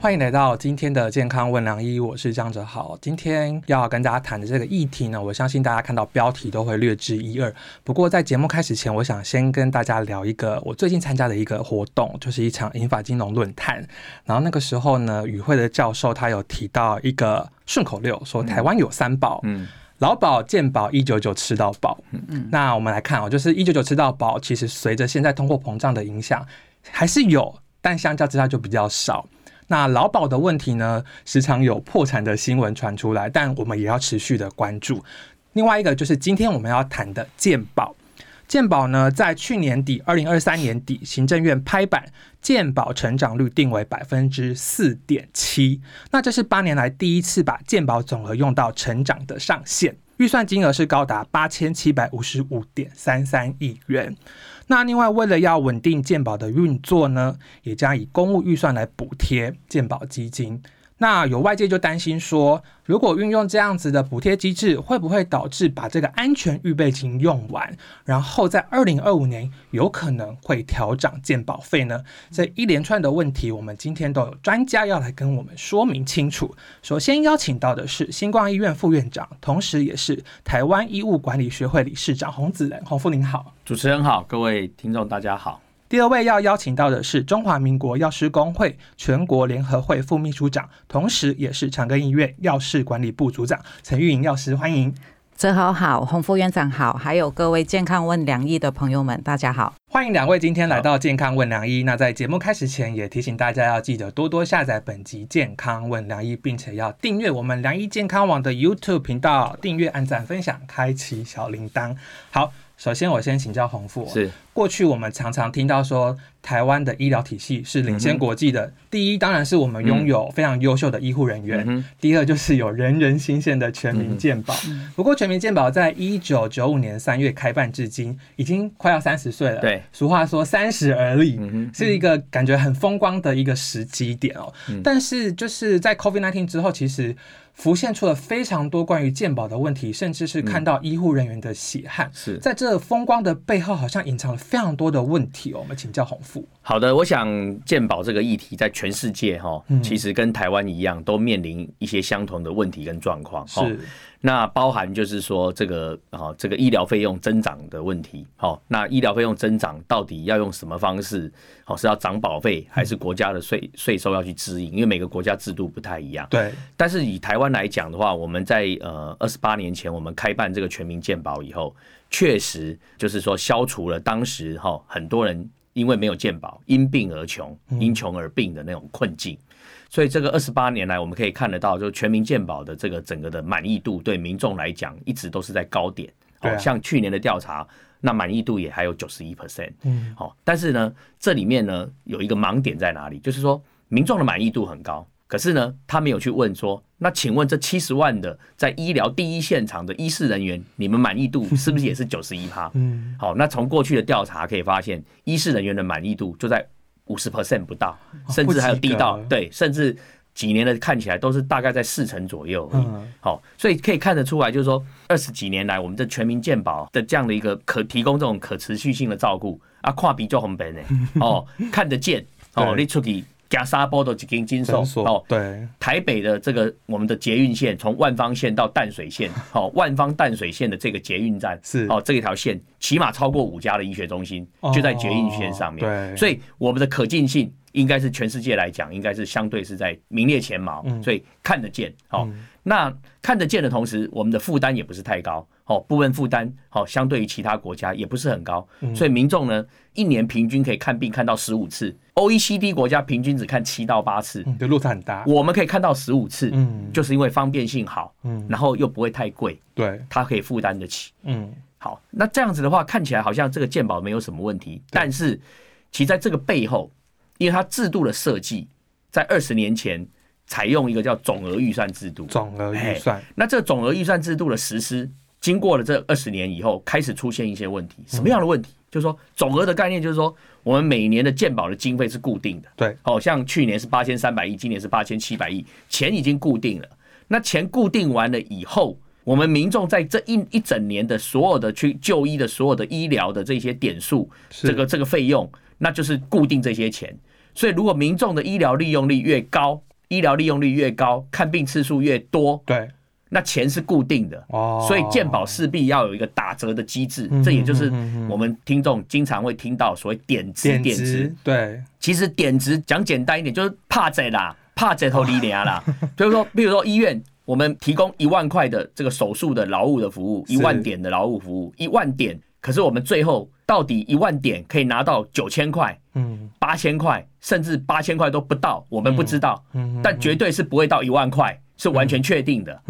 欢迎来到今天的健康问良医，我是江哲豪。今天要跟大家谈的这个议题呢，我相信大家看到标题都会略知一二。不过在节目开始前，我想先跟大家聊一个我最近参加的一个活动，就是一场银发金融论坛。然后那个时候呢，与会的教授他有提到一个顺口溜，说台湾有三宝，嗯，劳保、健保、一九九吃到饱。嗯嗯，那我们来看哦，就是一九九吃到饱，其实随着现在通货膨胀的影响，还是有，但相较之下就比较少。那劳保的问题呢，时常有破产的新闻传出来，但我们也要持续的关注。另外一个就是今天我们要谈的健保，健保呢，在去年底，二零二三年底，行政院拍板，健保成长率定为百分之四点七，那这是八年来第一次把健保总额用到成长的上限，预算金额是高达八千七百五十五点三三亿元。那另外，为了要稳定健保的运作呢，也将以公务预算来补贴健保基金。那有外界就担心说，如果运用这样子的补贴机制，会不会导致把这个安全预备金用完，然后在二零二五年有可能会调涨健保费呢？这一连串的问题，我们今天都有专家要来跟我们说明清楚。首先邀请到的是星光医院副院长，同时也是台湾医务管理学会理事长洪子仁，洪副您好，主持人好，各位听众大家好。第二位要邀请到的是中华民国药师工会全国联合会副秘书长，同时也是长庚医院药事管理部组长陈玉莹药师，欢迎。泽豪好，洪副院长好，还有各位健康问良医的朋友们，大家好，欢迎两位今天来到健康问良医。那在节目开始前，也提醒大家要记得多多下载本集健康问良医，并且要订阅我们良医健康网的 YouTube 频道，订阅、按赞、分享、开启小铃铛。好。首先，我先请教洪富。是过去我们常常听到说，台湾的医疗体系是领先国际的。第一，当然是我们拥有非常优秀的医护人员；第二，就是有人人新鲜的全民健保。不过，全民健保在一九九五年三月开办至今，已经快要三十岁了。对，俗话说三十而立，是一个感觉很风光的一个时机点哦。但是，就是在 COVID nineteen 之后，其实。浮现出了非常多关于鉴宝的问题，甚至是看到医护人员的血汗。是在这风光的背后，好像隐藏了非常多的问题。我们请教洪富。好的，我想鉴宝这个议题在全世界哈，其实跟台湾一样，都面临一些相同的问题跟状况。是。那包含就是说这个啊，这个医疗费用增长的问题，好，那医疗费用增长到底要用什么方式？好，是要涨保费，还是国家的税税收要去支应？因为每个国家制度不太一样。对。但是以台湾来讲的话，我们在呃二十八年前我们开办这个全民健保以后，确实就是说消除了当时哈很多人因为没有健保，因病而穷，因穷而病的那种困境。所以这个二十八年来，我们可以看得到，就是全民健保的这个整个的满意度，对民众来讲一直都是在高点。哦，像去年的调查，那满意度也还有九十一 percent。嗯，好，但是呢，这里面呢有一个盲点在哪里？就是说，民众的满意度很高，可是呢，他没有去问说，那请问这七十万的在医疗第一现场的医事人员，你们满意度是不是也是九十一趴？嗯，好，那从过去的调查可以发现，医事人员的满意度就在。五十 percent 不到，甚至还有低到对，甚至几年的看起来都是大概在四成左右。嗯，好，所以可以看得出来，就是说二十几年来，我们的全民健保的这样的一个可提供这种可持续性的照顾啊，跨比就红本呢，哦，看得见。哦，你出去。加沙波的几根金手。哦，对，台北的这个我们的捷运线，从万方线到淡水线，好，万方淡水线的这个捷运站是。哦，这一条线起码超过五家的医学中心，就在捷运线上面，对，所以我们的可进性应该是全世界来讲，应该是相对是在名列前茅，所以看得见，好，那看得见的同时，我们的负担也不是太高。哦，部分负担好，相对于其他国家也不是很高，所以民众呢一年平均可以看病看到十五次，OECD 国家平均只看七到八次，就落差很大。我们可以看到十五次，嗯，就是因为方便性好，嗯，然后又不会太贵，对，他可以负担得起，嗯，好，那这样子的话看起来好像这个健保没有什么问题，但是其在这个背后，因为它制度的设计在二十年前采用一个叫总额预算制度，总额预算，那这总额预算制度的实施。经过了这二十年以后，开始出现一些问题。什么样的问题？就是说总额的概念就是说，我们每年的健保的经费是固定的，对，好像去年是八千三百亿，今年是八千七百亿，钱已经固定了。那钱固定完了以后，我们民众在这一一整年的所有的去就医的所有的医疗的这些点数，这个这个费用，那就是固定这些钱。所以如果民众的医疗利用率越高，医疗利用率越高，看病次数越多，对，那钱是固定的。哦，所以健保势必要有一个打折的机制，嗯这也就是我们听众经常会听到所谓点值点点值值。，对，其实点值讲简单一点，就是怕贼啦，怕贼头离俩啦。就是说，比如说医院，我们提供一万块的这个手术的劳务的服务，一万点的劳务服务，一万点，可是我们最后到底一万点可以拿到九千块、嗯八千块，甚至八千块都不到，我们不知道，嗯，但绝对是不会到一万块，是完全确定的。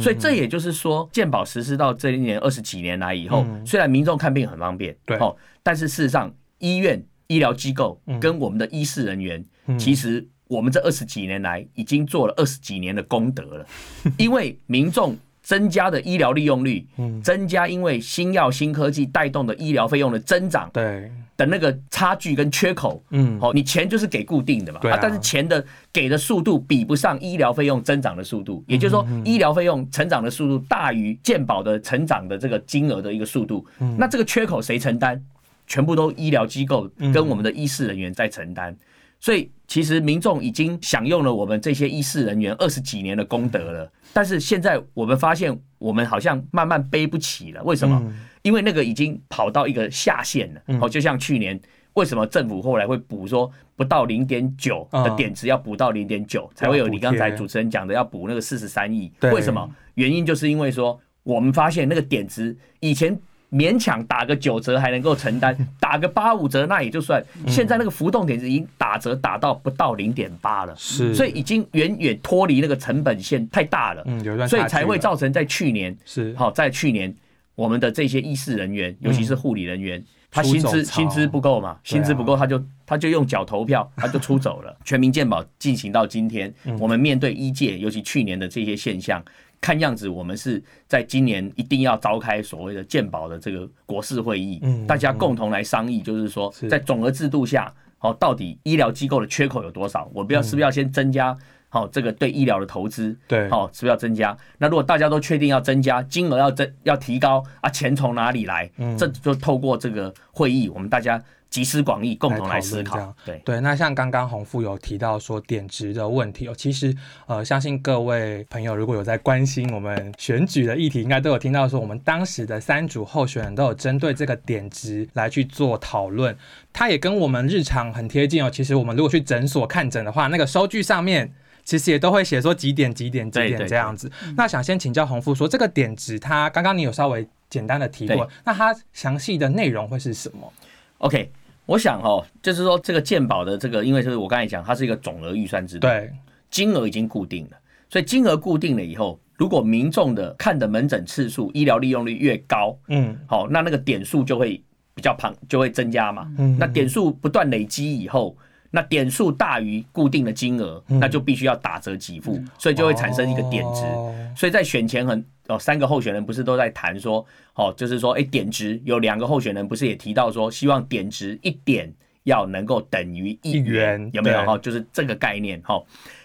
所以这也就是说，健保实施到这一年二十几年来以后，嗯。虽然民众看病很方便，对。哦，但是事实上，医院、医疗机构嗯。跟我们的医事人员，嗯。其实我们这二十几年来已经做了二十几年的功德了，因为民众增加的医疗利用率，嗯。增加因为新药新科技带动的医疗费用的增长对，的那个差距跟缺口，嗯。好，你钱就是给固定的嘛，对啊。但是钱的给的速度比不上医疗费用增长的速度，也就是说，医疗费用成长的速度大于健保的成长的这个金额的一个速度，那这个缺口谁承担？全部都医疗机构跟我们的医事人员在承担，所以其实民众已经享用了我们这些医事人员二十几年的功德了，但是现在我们发现，我们好像慢慢背不起了，为什么？因为那个已经跑到一个下限了。哦，就像去年，为什么政府后来会补说不到零点九的点值要补到零点九，才会有你刚才主持人讲的要补那个四十三亿？对为什么？原因就是因为说我们发现那个点值以前。勉强打个九折还能够承担，打个八五折那也就算。现在那个浮动点值已经打折打到不到零点八了，是，所以已经远远脱离那个成本线太大了。嗯有段所以才会造成在去年是好，在去年我们的这些医事人员，尤其是护理人员，他薪资薪资不够嘛，薪资不够，他就他就用脚投票，他就出走了。全民健保进行到今天，嗯我们面对医界，尤其去年的这些现象。看样子，我们是在今年一定要召开所谓的健保的这个国事会议，嗯大家共同来商议，就是说，在总额制度下，好，到底医疗机构的缺口有多少？我不要是不是要先增加好这个对医疗的投资？对好，是不是要增加？那如果大家都确定要增加，金额要增要提高啊，钱从哪里来？嗯这就透过这个会议，我们大家集思广益，共同来思考这样。对，对，那像刚刚洪富有提到说点值的问题哦，其实呃，相信各位朋友如果有在关心我们选举的议题，应该都有听到说，我们当时的三组候选人都有针对这个点值来去做讨论，它也跟我们日常很贴近哦。其实我们如果去诊所看诊的话，那个收据上面。其实也都会写说几点几点几点这样子。那想先请教洪富说，这个点值它刚刚你有稍微简单的提过，那它详细的内容会是什么？OK，我想哦，就是说这个健保的这个，因为就是我刚才讲，它是一个总额预算制度，对，金额已经固定了，所以金额固定了以后，如果民众的看的门诊次数、医疗利用率越高，嗯好，那那个点数就会比较庞，就会增加嘛。嗯那点数不断累积以后，那点数大于固定的金额，嗯那就必须要打折给付，所以就会产生一个点值。哦所以在选前很哦，三个候选人不是都在谈说，哦，就是说，哎，点值有两个候选人不是也提到说，希望点值一点要能够等于一一元有没有哈？就是这个概念哈。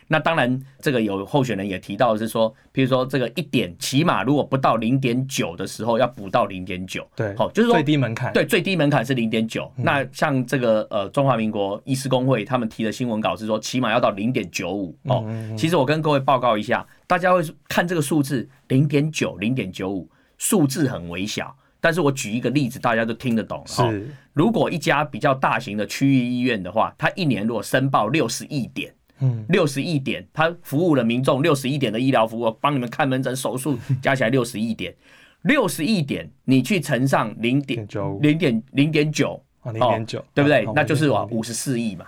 那当然，这个有候选人也提到是说，比如说这个一点，起码如果不到零点九的时候，要补到零点九。对，好，就是说最低门槛，对，最低门槛是零点九。嗯那像这个呃中华民国医师工会他们提的新闻稿是说，起码要到零点九五哦。嗯其实我跟各位报告一下，大家会看这个数字零点九、零点九五，数字很微小。但是我举一个例子，大家都听得懂哈。是如果一家比较大型的区域医院的话，它一年如果申报六十亿点，嗯。六十亿点，他服务了民众六十亿点的医疗服务，帮你们看门诊、手术，加起来六十亿点，六十亿点，你去乘上零点0.95零点零点九，哦零点九，对不对？哦？那就是哇五。十四亿嘛，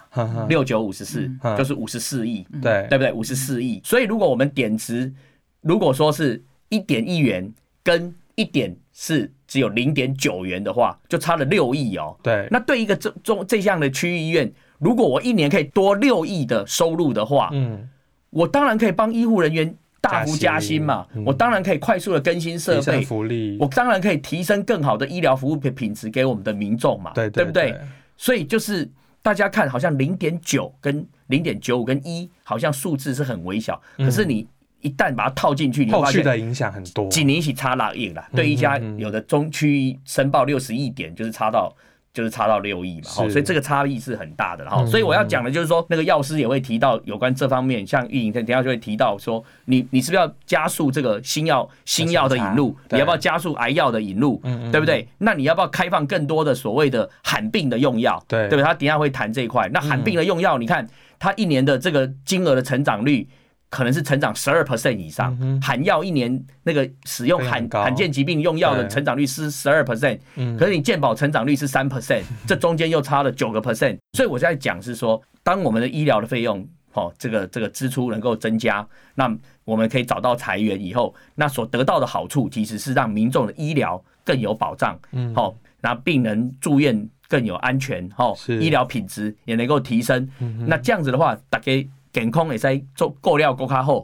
六九五十四嗯。就是五十四亿，对。对不对？五十四亿。所以如果我们点值，如果说是一点一元跟一点是只有零点九元的话，就差了六亿哦。对，那对一个这中这项的区域医院，如果我一年可以多六亿的收入的话，嗯我当然可以帮医护人员大幅加薪嘛，我当然可以快速的更新设备福利，我当然可以提升更好的医疗服务品品质给我们的民众嘛，对对不对？所以就是大家看，好像零点九跟零点九五跟一，好像数字是很微小，可是你一旦把它套进去，你后续的影响很多，几年一起差拉硬了。对一家有的中区申报六十亿点，就是差到。就是差到六亿嘛，所以这个差异是很大的。然后，所以我要讲的就是说，那个药师也会提到有关这方面，像运营等下就会提到说，你你是不是要加速这个新药新药的引入？你要不要加速癌药的引入？对不对？那你要不要开放更多的所谓的罕病的用药？对，对不对？他等下会谈这一块。那罕病的用药，你看它一年的这个金额的成长率。可能是成长十二 percent 以上，罕药一年那个使用罕罕见疾病用药的成长率是十二 percent，可是你健保成长率是三 percent，这中间又差了九个 percent，所以我在讲是说，当我们的医疗的费用，哦，这个这个支出能够增加，那我们可以找到裁员以后，那所得到的好处其实是让民众的医疗更有保障，嗯，好，那病人住院更有安全，哦，医疗品质也能够提升，那这样子的话，大家。健康会使做过了更较好，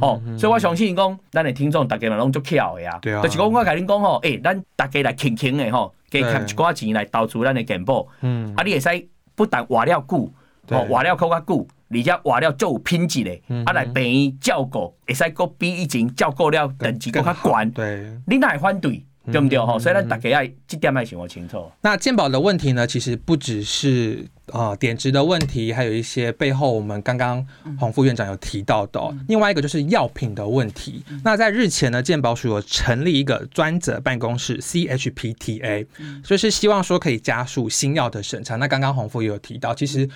哦，所以我相信讲，咱的听众大家嘛拢足巧的啊，就是讲我甲恁讲吼，诶，咱大家来轻轻的吼，加欠一寡钱来投资咱的健保，啊，你会使不但活了久，哦，活了更较久，而且活了足有品质的，啊，来病院照顾，会使个比以前照顾了等级更较悬，对，你哪会反对？对不对？哈，所以咱大家要这点要想我清楚。那鉴宝的问题呢，其实不只是啊点值的问题，还有一些背后我们刚刚洪副院长有提到的。另外一个就是药品的问题。那在日前呢，鉴宝署有成立一个专责办公室 CHPTA，就是希望说可以加速新药的审查。那刚刚洪副也有提到，其实。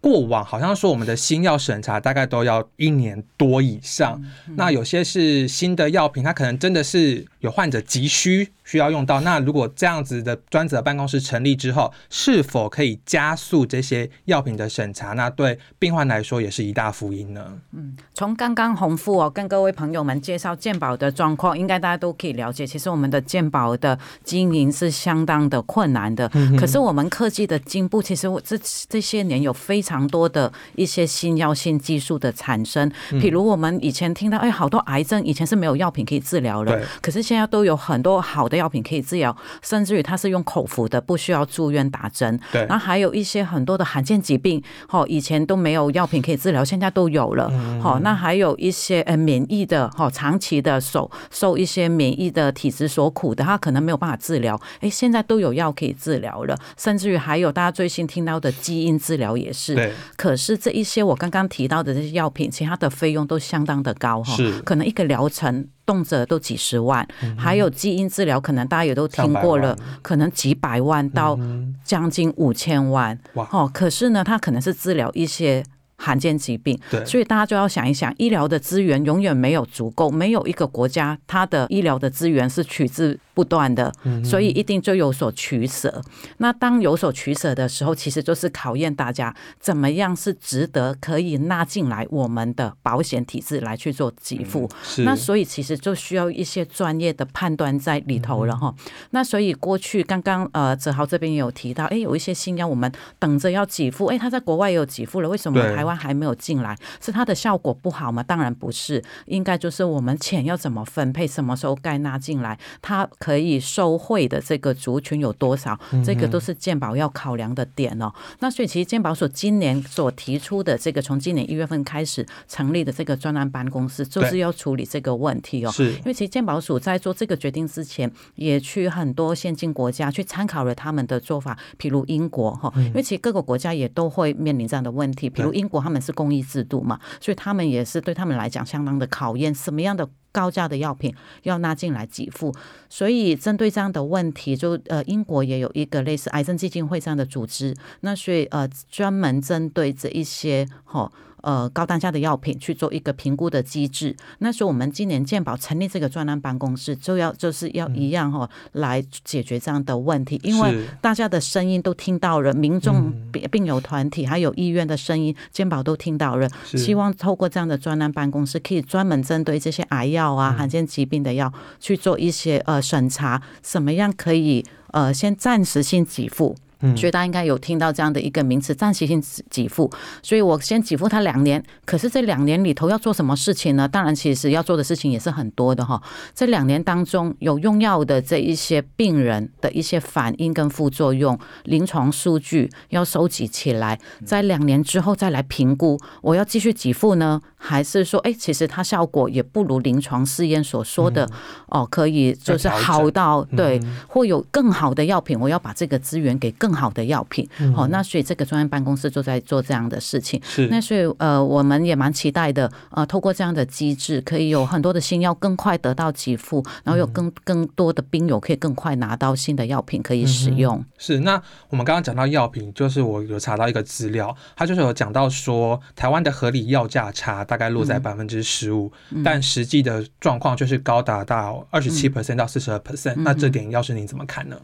过往好像说我们的新药审查大概都要一年多以上，那有些是新的药品，它可能真的是有患者急需需要用到。那如果这样子的专责办公室成立之后，是否可以加速这些药品的审查？那对病患来说也是一大福音呢。嗯，从刚刚洪富哦跟各位朋友们介绍健保的状况，应该大家都可以了解，其实我们的健保的经营是相当的困难的。可是我们科技的进步，其实我这这些年有非常多的一些新药性技术的产生，比如我们以前听到，哎，好多癌症以前是没有药品可以治疗了，可是现在都有很多好的药品可以治疗，甚至于它是用口服的，不需要住院打针。对，然后还有一些很多的罕见疾病，哈，以前都没有药品可以治疗，现在都有了。好，那还有一些呃免疫的，哈，长期的受受一些免疫的体质所苦的，他可能没有办法治疗，哎，现在都有药可以治疗了，甚至于还有大家最新听到的基因治疗也是。对。可是这一些我刚刚提到的这些药品，其他的费用都相当的高哈，可能一个疗程动辄都几十万，还有基因治疗，可能大家也都听过了，可能几百万到将近五千万，哦，可是呢，它可能是治疗一些。罕见疾病，所以大家就要想一想，医疗的资源永远没有足够，没有一个国家它的医疗的资源是取之不断的，所以一定就有所取舍。那当有所取舍的时候，其实就是考验大家怎么样是值得可以纳进来我们的保险体制来去做给付。那所以其实就需要一些专业的判断在里头了哈。那所以过去刚刚呃泽豪这边也有提到，哎，有一些新药我们等着要给付，哎，他在国外也有给付了，为什么台湾？还没有进来，是它的效果不好吗？当然不是，应该就是我们钱要怎么分配，什么时候该纳进来，它可以受惠的这个族群有多少，这个都是鉴保要考量的点哦。那所以其实鉴保所今年所提出的这个，从今年一月份开始成立的这个专案办公室，就是要处理这个问题哦。是，因为其实鉴保署在做这个决定之前，也去很多先进国家去参考了他们的做法，譬如英国哈，因为其实各个国家也都会面临这样的问题，比如英国。他们是公益制度嘛，所以他们也是对他们来讲相当的考验。什么样的高价的药品要拉进来给付？所以针对这样的问题，就呃，英国也有一个类似癌症基金会这样的组织，那所以呃，专门针对这一些哈。呃，高单价的药品去做一个评估的机制。那时候我们今年健保成立这个专栏办公室，就要就是要一样哈，来解决这样的问题。因为大家的声音都听到了，民众病病友团体还有医院的声音，健保都听到了。希望透过这样的专栏办公室，可以专门针对这些癌药啊、罕见疾病的药去做一些呃审查，怎么样可以呃先暂时性给付。所以大家应该有听到这样的一个名词，暂时性给付。所以我先给付他两年，可是这两年里头要做什么事情呢？当然，其实要做的事情也是很多的哈。这两年当中有用药的这一些病人的一些反应跟副作用、临床数据要收集起来，在两年之后再来评估，我要继续给付呢，还是说，哎，其实它效果也不如临床试验所说的哦，可以就是好到对，或有更好的药品，我要把这个资源给更。更好的药品，好，那所以这个专业办公室就在做这样的事情。是，那所以呃，我们也蛮期待的，呃，透过这样的机制，可以有很多的新药更快得到给付，然后有更更多的病友可以更快拿到新的药品可以使用。是，那我们刚刚讲到药品，就是我有查到一个资料，它就是有讲到说，台湾的合理药价差大概落在百分之十五，但实际的状况就是高达到二十七 percent 到四十二 percent。那这点，要是您怎么看呢？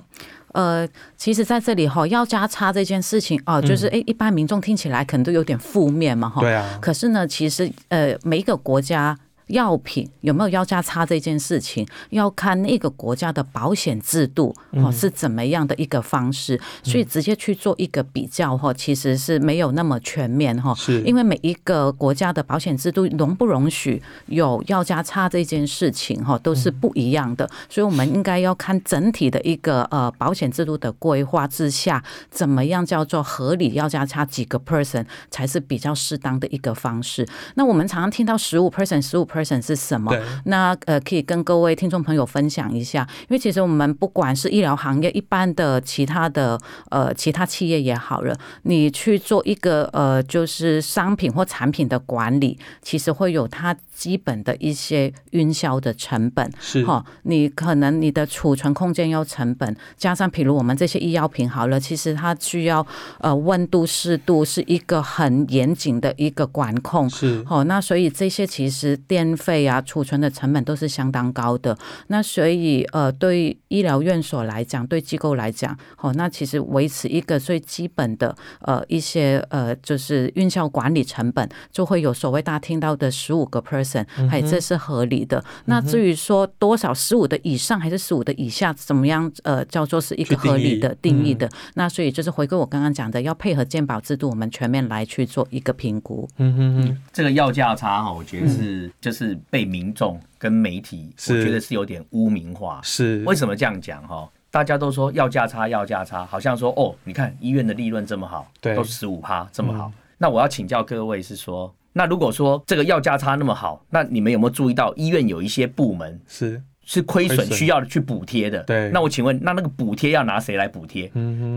呃，其实在这里哈，要加差这件事情哦，就是哎，一般民众听起来可能都有点负面嘛哈。对啊。可是呢，其实呃，每一个国家。药品有没有药价差这件事情，要看那个国家的保险制度哦是怎么样的一个方式，所以直接去做一个比较哈，其实是没有那么全面哈。是，因为每一个国家的保险制度容不容许有药价差这件事情哈，都是不一样的，所以我们应该要看整体的一个呃保险制度的规划之下，怎么样叫做合理药价差几个 person 才是比较适当的一个方式。那我们常常听到十五 percent 十五。person 是什么？那呃，可以跟各位听众朋友分享一下，因为其实我们不管是医疗行业，一般的其他的呃其他企业也好了，你去做一个呃就是商品或产品的管理，其实会有它。基本的一些运销的成本。是。哈，你可能你的储存空间要成本，加上比如我们这些医药品好了，其实它需要呃温度湿度是一个很严谨的一个管控。是。哦，那所以这些其实电费啊储存的成本都是相当高的。那所以呃对医疗院所来讲，对机构来讲，哦那其实维持一个最基本的呃一些呃就是运销管理成本，就会有所谓大家听到的十五个 percent。还这是合理的。那至于说多少十五的以上还是十五的以下，怎么样？呃，叫做是一个合理的定义的。那所以就是回归我刚刚讲的，要配合健保制度，我们全面来去做一个评估。嗯嗯嗯，这个药价差哈，我觉得是就是被民众跟媒体，我觉得是有点污名化。是为什么这样讲哈？大家都说要价差，要价差，好像说哦，你看医院的利润这么好，对，都十五趴这么好。那我要请教各位是说。那如果说这个要价差那么好，那你们有没有注意到医院有一些部门是是亏损需要去补贴的？对。那我请问，那那个补贴要拿谁来补贴？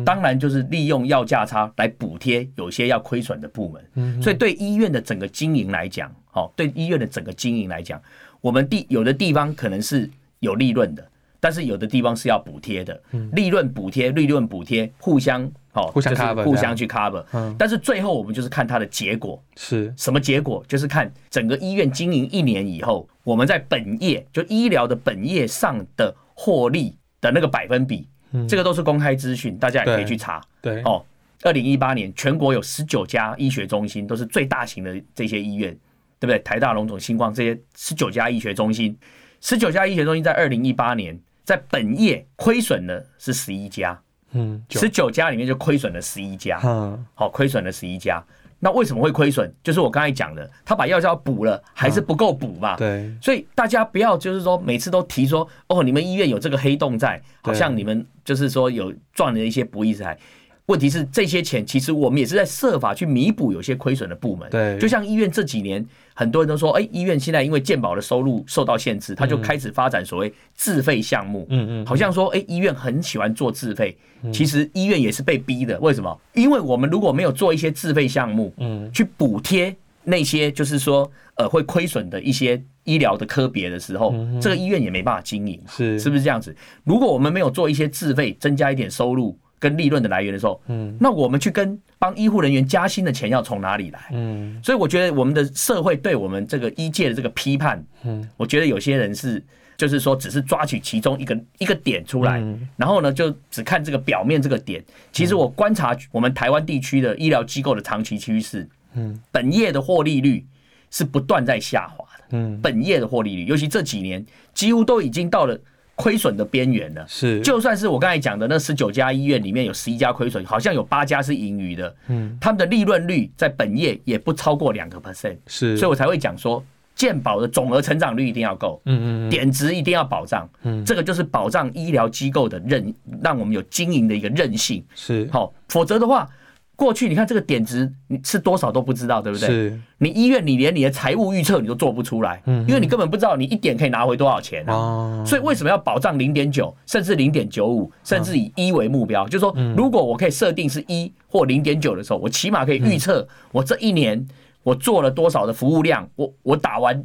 当然就是利用药价差来补贴有些要亏损的部门。嗯。所以对医院的整个经营来讲，哦，对医院的整个经营来讲，我们地有的地方可能是有利润的，但是有的地方是要补贴的。嗯。利润补贴，利润补贴，互相。哦，互相 cover，互相去 cover，嗯，但是最后我们就是看它的结果是什么结果，就是看整个医院经营一年以后，我们在本业就医疗的本业上的获利的那个百分比，这个都是公开资讯，大家也可以去查。对，哦，二零一八年全国有十九家医学中心，都是最大型的这些医院，对不对？台大、龙总、星光这些十九家医学中心，十九家医学中心在二零一八年在本业亏损的是十一家。嗯，十九家里面就亏损了十一家，嗯，好，亏损了十一家。那为什么会亏损？就是我刚才讲的，他把药效补了，还是不够补嘛？对。所以大家不要就是说每次都提说，哦，你们医院有这个黑洞在，好像你们就是说有赚了一些不义之财。问题是这些钱其实我们也是在设法去弥补有些亏损的部门。对。就像医院这几年。很多人都说，哎，医院现在因为健保的收入受到限制，他就开始发展所谓自费项目。嗯嗯，好像说，哎，医院很喜欢做自费，其实医院也是被逼的。为什么？因为我们如果没有做一些自费项目，嗯，去补贴那些就是说，呃，会亏损的一些医疗的科别的时候，这个医院也没办法经营。是，是不是这样子？如果我们没有做一些自费，增加一点收入。跟利润的来源的时候，嗯，那我们去跟帮医护人员加薪的钱要从哪里来？嗯，所以我觉得我们的社会对我们这个医界的这个批判，嗯，我觉得有些人是就是说只是抓取其中一个一个点出来，然后呢就只看这个表面这个点。其实我观察我们台湾地区的医疗机构的长期趋势，嗯，本业的获利率是不断在下滑的，嗯，本业的获利率，尤其这几年几乎都已经到了。亏损的边缘了。是，就算是我刚才讲的那十九家医院里面有十一家亏损，好像有八家是盈余的。嗯，他们的利润率在本业也不超过两个 percent。是，所以我才会讲说，健保的总额成长率一定要够。嗯嗯点值一定要保障。嗯，这个就是保障医疗机构的韧，让我们有经营的一个韧性。是，好，否则的话。过去你看这个点值你是多少都不知道，对不对？是。你医院你连你的财务预测你都做不出来，嗯，因为你根本不知道你一点可以拿回多少钱啊。所以为什么要保障零点九，甚至零点九五，甚至以一为目标？就是说，如果我可以设定是一或零点九的时候，我起码可以预测我这一年我做了多少的服务量，我我打完。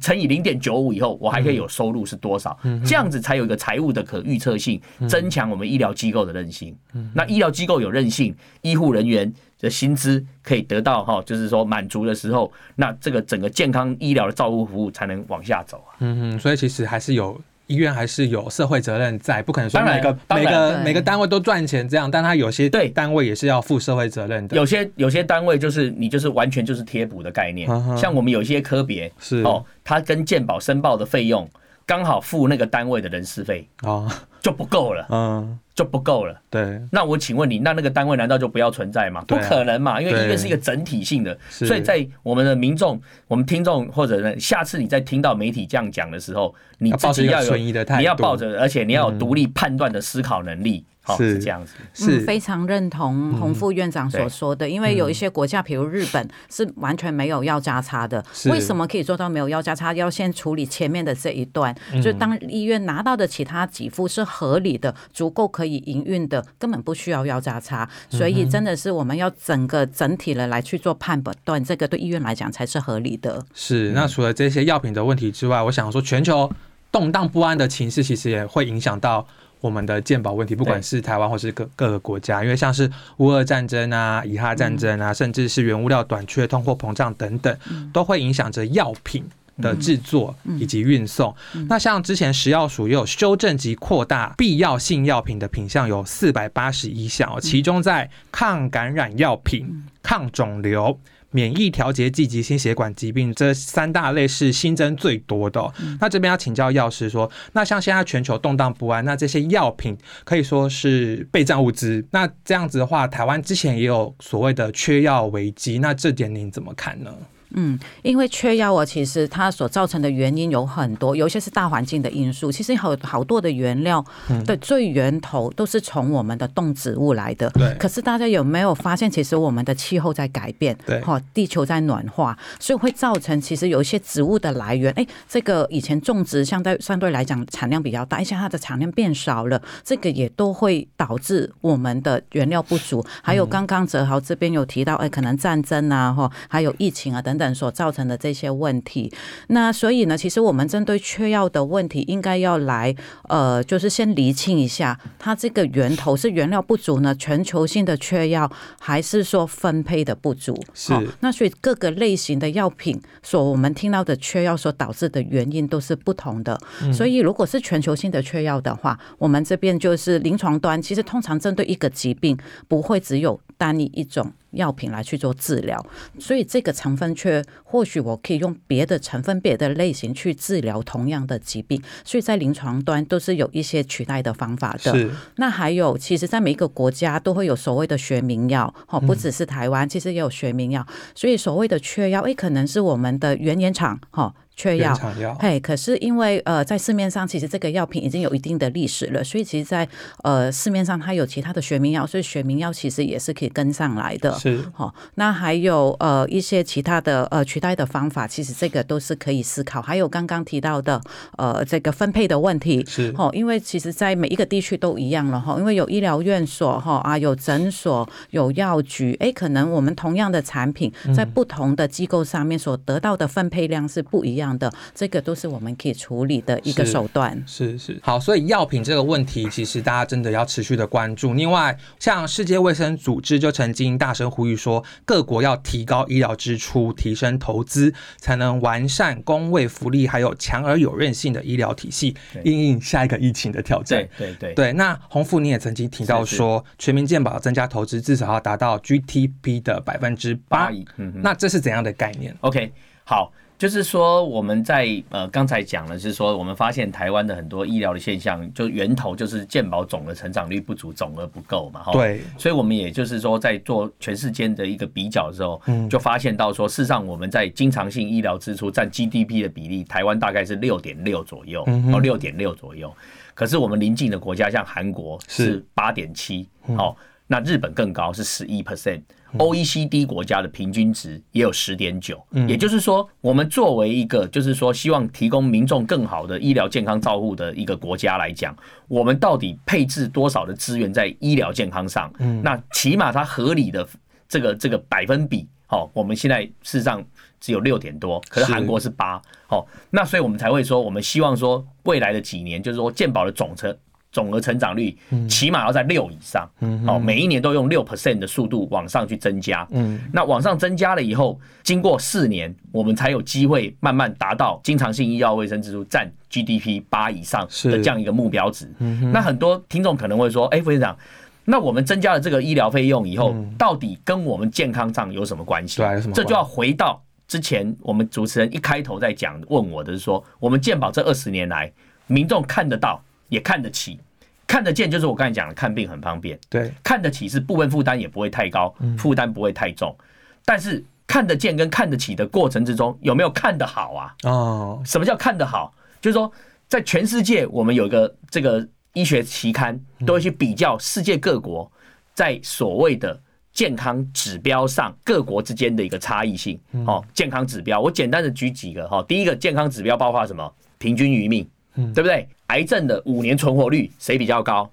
乘以零点九五以后，我还可以有收入是多少？这样子才有一个财务的可预测性，增强我们医疗机构的韧性。那医疗机构有韧性，医护人员的薪资可以得到哈，就是说满足的时候，那这个整个健康医疗的照顾服务才能往下走啊。嗯嗯，所以其实还是有。医院还是有社会责任在，不可能说每个每个每个单位都赚钱这样，但他有些对单位也是要负社会责任的。有些有些单位就是你就是完全就是贴补的概念，像我们有一些科别是。哦，他跟健保申报的费用刚好付那个单位的人事费。哦，就不够了，嗯。就不够了。对，那我请问你，那那个单位难道就不要存在吗？不可能嘛，因为医院是一个整体性的，所以在我们的民众、我们听众或者呢，下次你在听到媒体这样讲的时候，你自己要有，你要抱着，而且你要有独立判断的思考能力。是这样子，是非常认同洪副院长所说的，因为有一些国家，比如日本，是完全没有药价差的。为什么可以做到没有药价差？要先处理前面的这一段，就当医院拿到的其他给付是合理的、足够可以营运的，根本不需要药价差。所以真的是我们要整个整体的来去做判断，这个对医院来讲才是合理的。是那除了这些药品的问题之外，我想说，全球动荡不安的情势，其实也会影响到。我们的健保问题，不管是台湾或是各各个国家，因为像是乌俄战争啊、以哈战争啊，甚至是原物料短缺、通货膨胀等等，都会影响着药品的制作以及运送。那像之前食药署也有修正及扩大必要性药品的品项，有四百八十一项，其中在抗感染药品、抗肿瘤。免疫调节剂及心血管疾病这三大类是新增最多的。那这边要请教药师说，那像现在全球动荡不安，那这些药品可以说是备战物资。那这样子的话，台湾之前也有所谓的缺药危机，那这点您怎么看呢？嗯，因为缺药啊，其实它所造成的原因有很多，有一些是大环境的因素。其实好好多的原料的最源头都是从我们的动植物来的。对。可是大家有没有发现，其实我们的气候在改变，对，哈，地球在暖化，所以会造成其实有一些植物的来源，哎，这个以前种植相对相对来讲产量比较大，现在它的产量变少了，这个也都会导致我们的原料不足。还有刚刚泽豪这边有提到，哎，可能战争啊，哈，还有疫情啊等等。所造成的这些问题，那所以呢，其实我们针对缺药的问题，应该要来呃，就是先厘清一下，它这个源头是原料不足呢，全球性的缺药，还是说分配的不足？是。那所以各个类型的药品，所我们听到的缺药所导致的原因都是不同的。所以如果是全球性的缺药的话，我们这边就是临床端，其实通常针对一个疾病，不会只有单一一种。药品来去做治疗，所以这个成分却或许我可以用别的成分、别的类型去治疗同样的疾病，所以在临床端都是有一些取代的方法的。那还有，其实，在每一个国家都会有所谓的学名药，哈，不只是台湾，其实也有学名药。所以所谓的缺药，诶，可能是我们的原研厂，哈。缺药，嘿，可是因为呃，在市面上其实这个药品已经有一定的历史了，所以其实，在呃市面上它有其他的学名药，所以学名药其实也是可以跟上来的。是，好，那还有呃一些其他的呃取代的方法，其实这个都是可以思考。还有刚刚提到的呃这个分配的问题，是，哦，因为其实在每一个地区都一样了哈，因为有医疗院所哈啊，有诊所，有药局，哎，可能我们同样的产品在不同的机构上面所得到的分配量是不一样。样的这个都是我们可以处理的一个手段。是是好，所以药品这个问题，其实大家真的要持续的关注。另外，像世界卫生组织就曾经大声呼吁说，各国要提高医疗支出，提升投资，才能完善公卫福利，还有强而有韧性的医疗体系，应应下一个疫情的挑战。对对对。那洪富你也曾经提到说，全民健保增加投资，至少要达到 GTP 的百分之八。嗯，那这是怎样的概念？OK，好。就是说，我们在呃刚才讲的是说，我们发现台湾的很多医疗的现象，就源头就是健保总的成长率不足，总额不够嘛。对，所以我们也就是说，在做全世界的一个比较的时候，就发现到说，事实上我们在经常性医疗支出占 GDP 的比例，台湾大概是六点六左右，哦，六点六左右。可是我们邻近的国家像韩国是八点七，哦，那日本更高是十一 percent。OECD 国家的平均值也有十点九，也就是说，我们作为一个就是说希望提供民众更好的医疗健康照护的一个国家来讲，我们到底配置多少的资源在医疗健康上？那起码它合理的这个这个百分比，哦，我们现在事实上只有六点多，可是韩国是八，哦，那所以我们才会说，我们希望说未来的几年，就是说健保的总成。总额成长率起码要在六以上，哦，每一年都用六 percent 的速度往上去增加。嗯，那往上增加了以后，经过四年，我们才有机会慢慢达到经常性医药卫生支出占 GDP 八以上的这样一个目标值。那很多听众可能会说：“哎，副院长，那我们增加了这个医疗费用以后，到底跟我们健康上有什么关系？”对，这就要回到之前我们主持人一开头在讲问我的是说，我们健保这二十年来，民众看得到。也看得起，看得见，就是我刚才讲的，看病很方便。对，看得起是部分负担也不会太高，负担不会太重。但是看得见跟看得起的过程之中，有没有看得好啊？哦，什么叫看得好？就是说，在全世界，我们有一个这个医学期刊，都会去比较世界各国在所谓的健康指标上各国之间的一个差异性。哦，健康指标，我简单的举几个哈。第一个健康指标包括什么？平均余命。对不对？癌症的五年存活率谁比较高？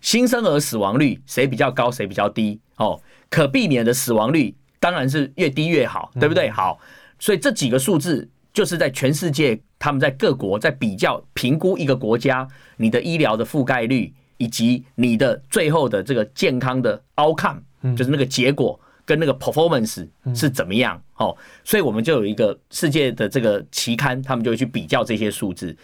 新生儿死亡率谁比较高？谁比较低？哦，可避免的死亡率当然是越低越好，对不对？好，所以这几个数字就是在全世界，他们在各国在比较评估一个国家你的医疗的覆盖率以及你的最后的这个健康的 outcome，就是那个结果跟那个 performance 是怎么样？哦，所以我们就有一个世界的这个期刊，他们就会去比较这些数字。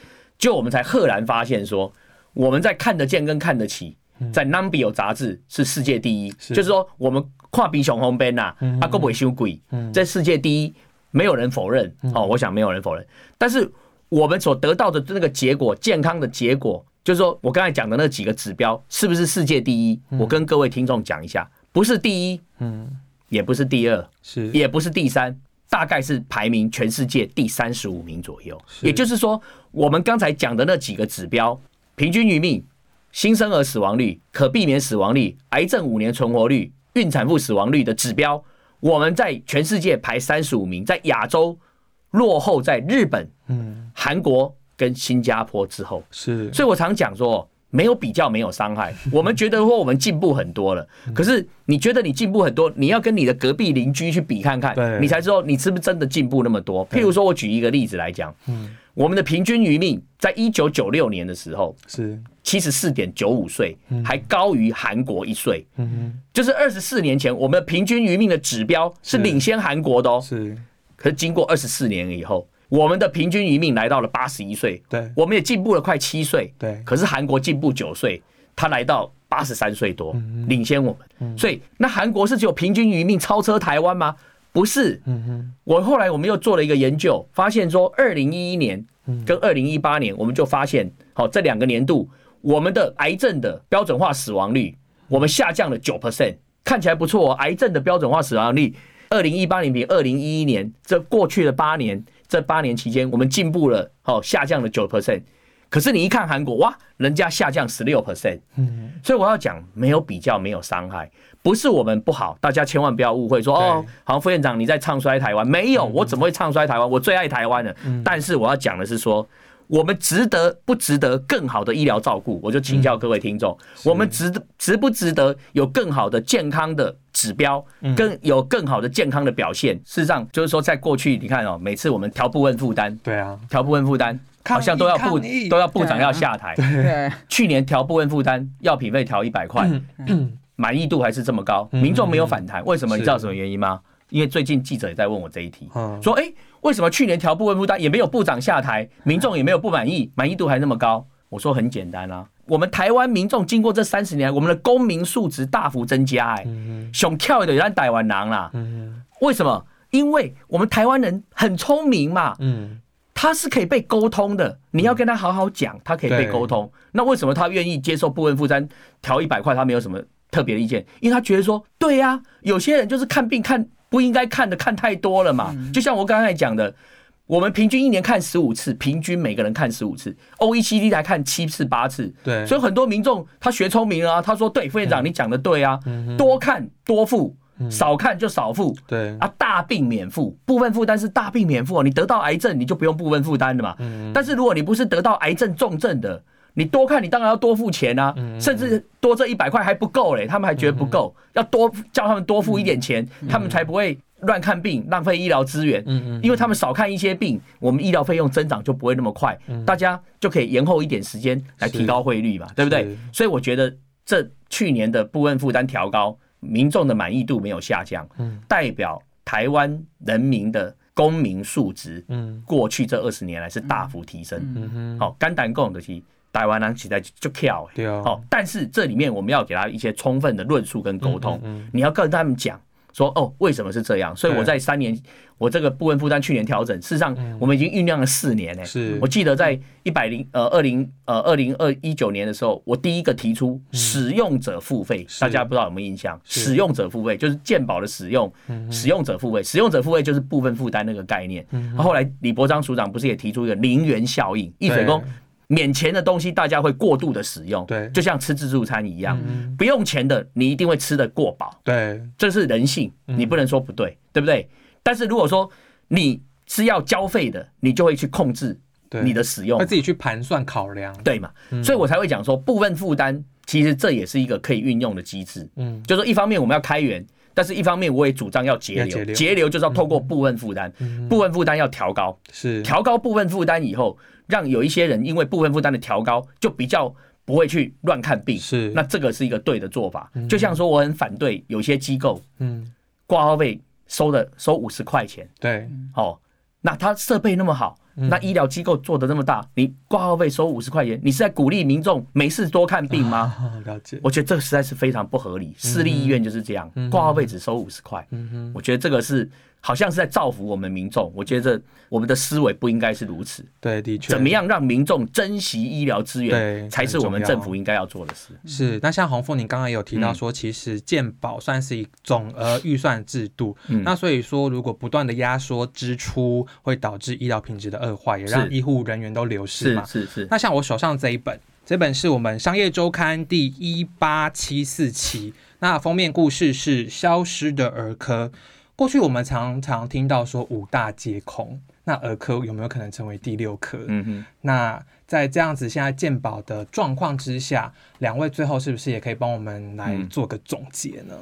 就我们才赫然发现说，我们在看得见跟看得起，在《Numbeo》杂志是世界第一，就是说我们跨比熊红边呐，阿哥不会修鬼，在世界第一，没有人否认哦，我想没有人否认。但是我们所得到的那个结果，健康的结果，就是说我刚才讲的那几个指标，是不是世界第一？我跟各位听众讲一下，不是第一，嗯，也不是第二，是。也不是第三。大概是排名全世界第三十五名左右，也就是说，我们刚才讲的那几个指标，平均余命、新生儿死亡率、可避免死亡率、癌症五年存活率、孕产妇死亡率的指标，我们在全世界排三十五名，在亚洲落后在日本、嗯、韩国跟新加坡之后。是，所以我常讲说。没有比较，没有伤害。我们觉得说我们进步很多了，可是你觉得你进步很多，你要跟你的隔壁邻居去比看看，你才知道你是不是真的进步那么多。譬如说，我举一个例子来讲，我们的平均余命在一九九六年的时候是七十四点九五岁，还高于韩国一岁。就是二十四年前，我们的平均余命的指标是领先韩国的哦。是，可是经过二十四年以后。我们的平均余命来到了八十一岁，对，我们也进步了快七岁，对。可是韩国进步九岁，他来到八十三岁多，领先我们。所以那韩国是只有平均余命超车台湾吗？不是。嗯。我后来我们又做了一个研究，发现说二零一一年跟二零一八年，我们就发现，好这两个年度我们的癌症的标准化死亡率，我们下降了九 percent，看起来不错。癌症的标准化死亡率，二零一八年比二零一一年这过去的八年。这八年期间，我们进步了，哦，下降了九 percent。可是你一看韩国，哇，人家下降十六 percent。嗯，所以我要讲，没有比较，没有伤害，不是我们不好，大家千万不要误会，说哦，好像副院长你在唱衰台湾，没有，我怎么会唱衰台湾？我最爱台湾的。但是我要讲的是说，我们值得不值得更好的医疗照顾？我就请教各位听众，我们值值不值得有更好的健康的？指标更有更好的健康的表现。事实上，就是说，在过去，你看哦，每次我们调部分负担，对啊，调部分负担，好像都要部都要部长要下台。对，去年调部分负担，药品费调一百块，满意度还是这么高，民众没有反弹，为什么？你知道什么原因吗？因为最近记者也在问我这一题，说，哎，为什么去年调部分负担也没有部长下台，民众也没有不满意，满意度还那么高？我说很简单啊。我们台湾民众经过这三十年，我们的公民素质大幅增加，哎，想跳的让台湾狼啦。为什么？因为我们台湾人很聪明嘛，嗯，他是可以被沟通的。你要跟他好好讲，他可以被沟通。那为什么他愿意接受部分负担调一百块？他没有什么特别的意见，因为他觉得说，对呀，有些人就是看病看不应该看的看太多了嘛。就像我刚才讲的，我们平均一年看十五次，平均每个人看十五次，OECD 才看七次八次。对，所以很多民众他学聪明啊，他说对，副院长你讲的对啊，多看多付。少看就少付，对。啊，大病免付，部分负担是大病免付你得到癌症你就不用部分负担的嘛。但是如果你不是得到癌症重症的，你多看你当然要多付钱啊，甚至多这一百块还不够嘞，他们还觉得不够，要多叫他们多付一点钱，他们才不会乱看病浪费医疗资源。嗯嗯，因为他们少看一些病，我们医疗费用增长就不会那么快，大家就可以延后一点时间来提高汇率嘛，对不对？所以我觉得这去年的部分负担调高。民众的满意度没有下降，代表台湾人民的公民素质，嗯过去这二十年来是大幅提升。嗯哼好，肝胆共的是台湾人期待就跳，对好，但是这里面我们要给他一些充分的论述跟沟通，你要跟他们讲。说哦，为什么是这样？所以我在三年，我这个部分负担去年调整，事实上我们已经酝酿了四年呢。是。我记得在一百零呃二零呃二零二一九年的时候，我第一个提出使用者付费，大家不知道有没有印象？使用者付费就是健保的使用，使用者付费，使用者付费就是部分负担那个概念。后来李博章署长不是也提出一个零元效应，一水工。免钱的东西，大家会过度的使用，对，就像吃自助餐一样，不用钱的，你一定会吃的过饱，对，这是人性，你不能说不对，对不对？但是如果说你是要交费的，你就会去控制你的使用，会自己去盘算考量，对嘛？所以我才会讲说，部分负担其实这也是一个可以运用的机制，嗯，就说一方面我们要开源，但是一方面我也主张要节流，节流。就是要透过部分负担，部分负担要调高，是。调高部分负担以后。让有一些人因为部分负担的调高，就比较不会去乱看病。是，那这个是一个对的做法。就像说，我很反对有些机构，嗯，挂号费收的收五十块钱。对，哦，那他设备那么好，那医疗机构做的那么大，你挂号费收五十块钱，你是在鼓励民众没事多看病吗？了解。我觉得这个实在是非常不合理。私立医院就是这样，挂号费只收五十块。嗯哼，我觉得这个是。好像是在造福我们民众，我觉得我们的思维不应该是如此。对，的确，怎么样让民众珍惜医疗资源，才是我们政府应该要做的事。是，那像洪富，您刚刚也有提到说，其实健保算是一总额预算制度，那所以说，如果不断的压缩支出，会导致医疗品质的恶化，也让医护人员都流失嘛。是是。那像我手上这一本，这本是我们商业周刊第一八七四期，那封面故事是消失的儿科。过去我们常常听到说五大皆空，那儿科有没有可能成为第六科？嗯哼，那在这样子现在健保的状况之下，两位最后是不是也可以帮我们来做个总结呢？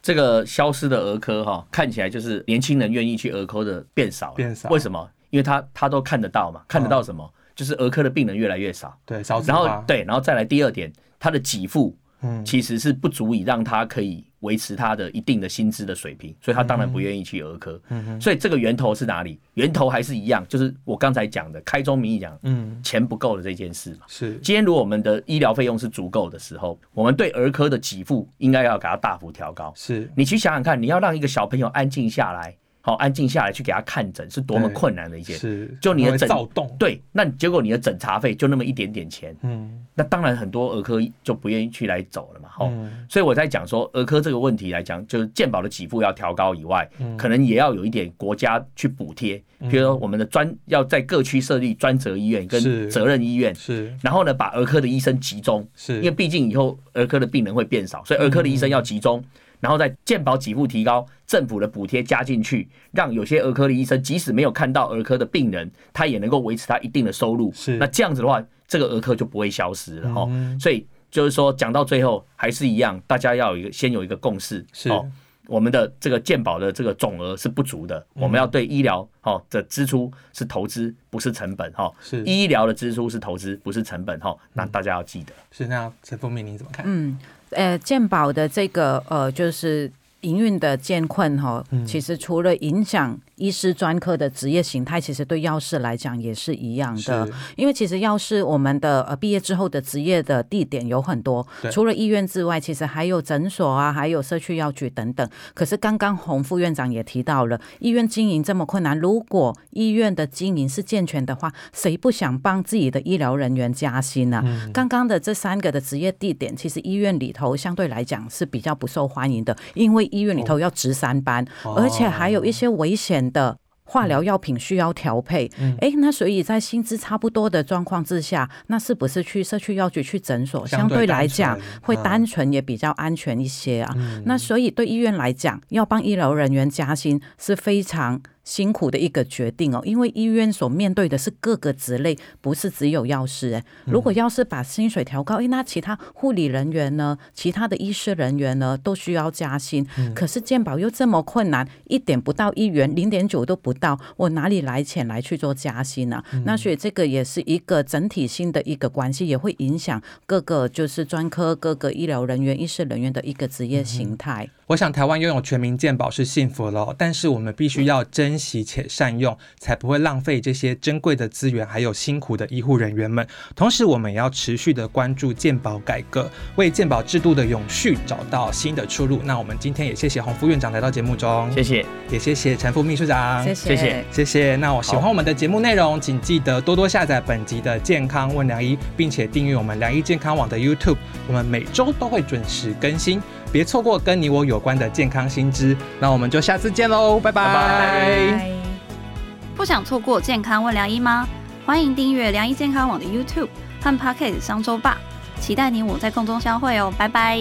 这个消失的儿科哈，看起来就是年轻人愿意去儿科的变少，变少。为什么？因为他他都看得到嘛，看得到什么？就是儿科的病人越来越少，对，少。然后对，然后再来第二点，他的给付。嗯其实是不足以让他可以维持他的一定的薪资的水平，所以他当然不愿意去儿科。嗯所以这个源头是哪里？源头还是一样，就是我刚才讲的开宗明义讲，嗯，钱不够的这件事嘛。是，今天如果我们的医疗费用是足够的时候，我们对儿科的给付应该要给他大幅调高。是你去想想看，你要让一个小朋友安静下来。好，安静下来去给他看诊是多么困难的一件事。就你的诊躁动，对，那结果你的诊查费就那么一点点钱，嗯，那当然很多儿科就不愿意去来走了嘛。好，所以我在讲说儿科这个问题来讲，就是健保的给付要调高以外，可能也要有一点国家去补贴，比如说我们的专要在各区设立专责医院跟责任医院，是，然后呢把儿科的医生集中，是因为毕竟以后儿科的病人会变少，所以儿科的医生要集中。然后再健保给付提高，政府的补贴加进去，让有些儿科的医生即使没有看到儿科的病人，他也能够维持他一定的收入。是，那这样子的话，这个儿科就不会消失了哈。所以就是说，讲到最后还是一样，大家要有一个先有一个共识。是，我们的这个健保的这个总额是不足的，我们要对医疗哈的支出是投资，不是成本哈。是，医疗的支出是投资，不是成本哈。那大家要记得。是，那陈峰明，你怎么看？嗯。呃，健保的这个呃，就是营运的健困哈，其实除了影响医师专科的职业形态，其实对药师来讲也是一样的。因为其实药师我们的呃毕业之后的职业的地点有很多，除了医院之外，其实还有诊所啊，还有社区药局等等。可是刚刚洪副院长也提到了，医院经营这么困难，如果医院的经营是健全的话，谁不想帮自己的医疗人员加薪呢？刚刚的这三个的职业地点，其实医院里头相对来讲是比较不受欢迎的，因为医院里头要值三班，而且还有一些危险。的化疗药品需要调配，哎，那所以在薪资差不多的状况之下，那是不是去社区药局、去诊所，相对来讲会单纯也比较安全一些啊？那所以对医院来讲，要帮医疗人员加薪是非常。辛苦的一个决定哦，因为医院所面对的是各个职类，不是只有药师哎。如果药师把薪水调高，哎，那其他护理人员呢？其他的医师人员呢，都需要加薪。可是健保又这么困难，一点不到一元，零点九都不到，我哪里来钱来去做加薪呢？那所以这个也是一个整体性的一个关系，也会影响各个就是专科各个医疗人员、医师人员的一个职业形态。我想台湾拥有全民健保是幸福了，但是我们必须要珍惜且善用，才不会浪费这些珍贵的资源，还有辛苦的医护人员们。同时，我们也要持续的关注健保改革，为健保制度的永续找到新的出路。那我们今天也谢谢洪副院长来到节目中，谢谢，也谢谢陈副秘书长，谢谢，谢谢。那我喜欢我们的节目内容，请记得多多下载本集的健康问良医，并且订阅我们良医健康网的 YouTube，我们每周都会准时更新。别错过跟你我有关的健康新知，那我们就下次见喽，拜拜！不想错过健康问良医吗？欢迎订阅良医健康网的 YouTube 和 Pocket 商周吧，期待你我在空中相会哦，拜拜！